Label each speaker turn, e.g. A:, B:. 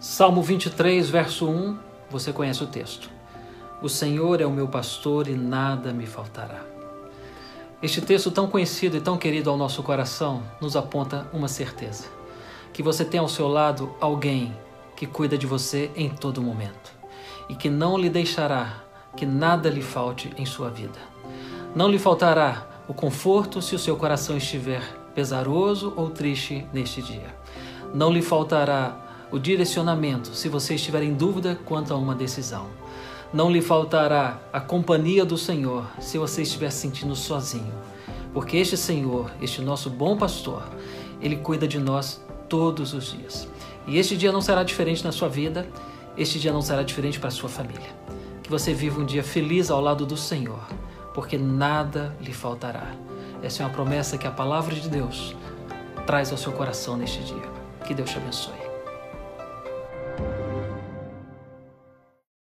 A: Salmo 23, verso 1, você conhece o texto. O Senhor é o meu pastor e nada me faltará. Este texto tão conhecido e tão querido ao nosso coração nos aponta uma certeza: que você tem ao seu lado alguém que cuida de você em todo momento e que não lhe deixará que nada lhe falte em sua vida. Não lhe faltará o conforto se o seu coração estiver pesaroso ou triste neste dia. Não lhe faltará o direcionamento se você estiver em dúvida quanto a uma decisão. Não lhe faltará a companhia do Senhor se você estiver sentindo sozinho, porque este Senhor, este nosso bom pastor, ele cuida de nós todos os dias. E este dia não será diferente na sua vida, este dia não será diferente para a sua família. Que você viva um dia feliz ao lado do Senhor, porque nada lhe faltará. Essa é uma promessa que a palavra de Deus traz ao seu coração neste dia. Que Deus te abençoe.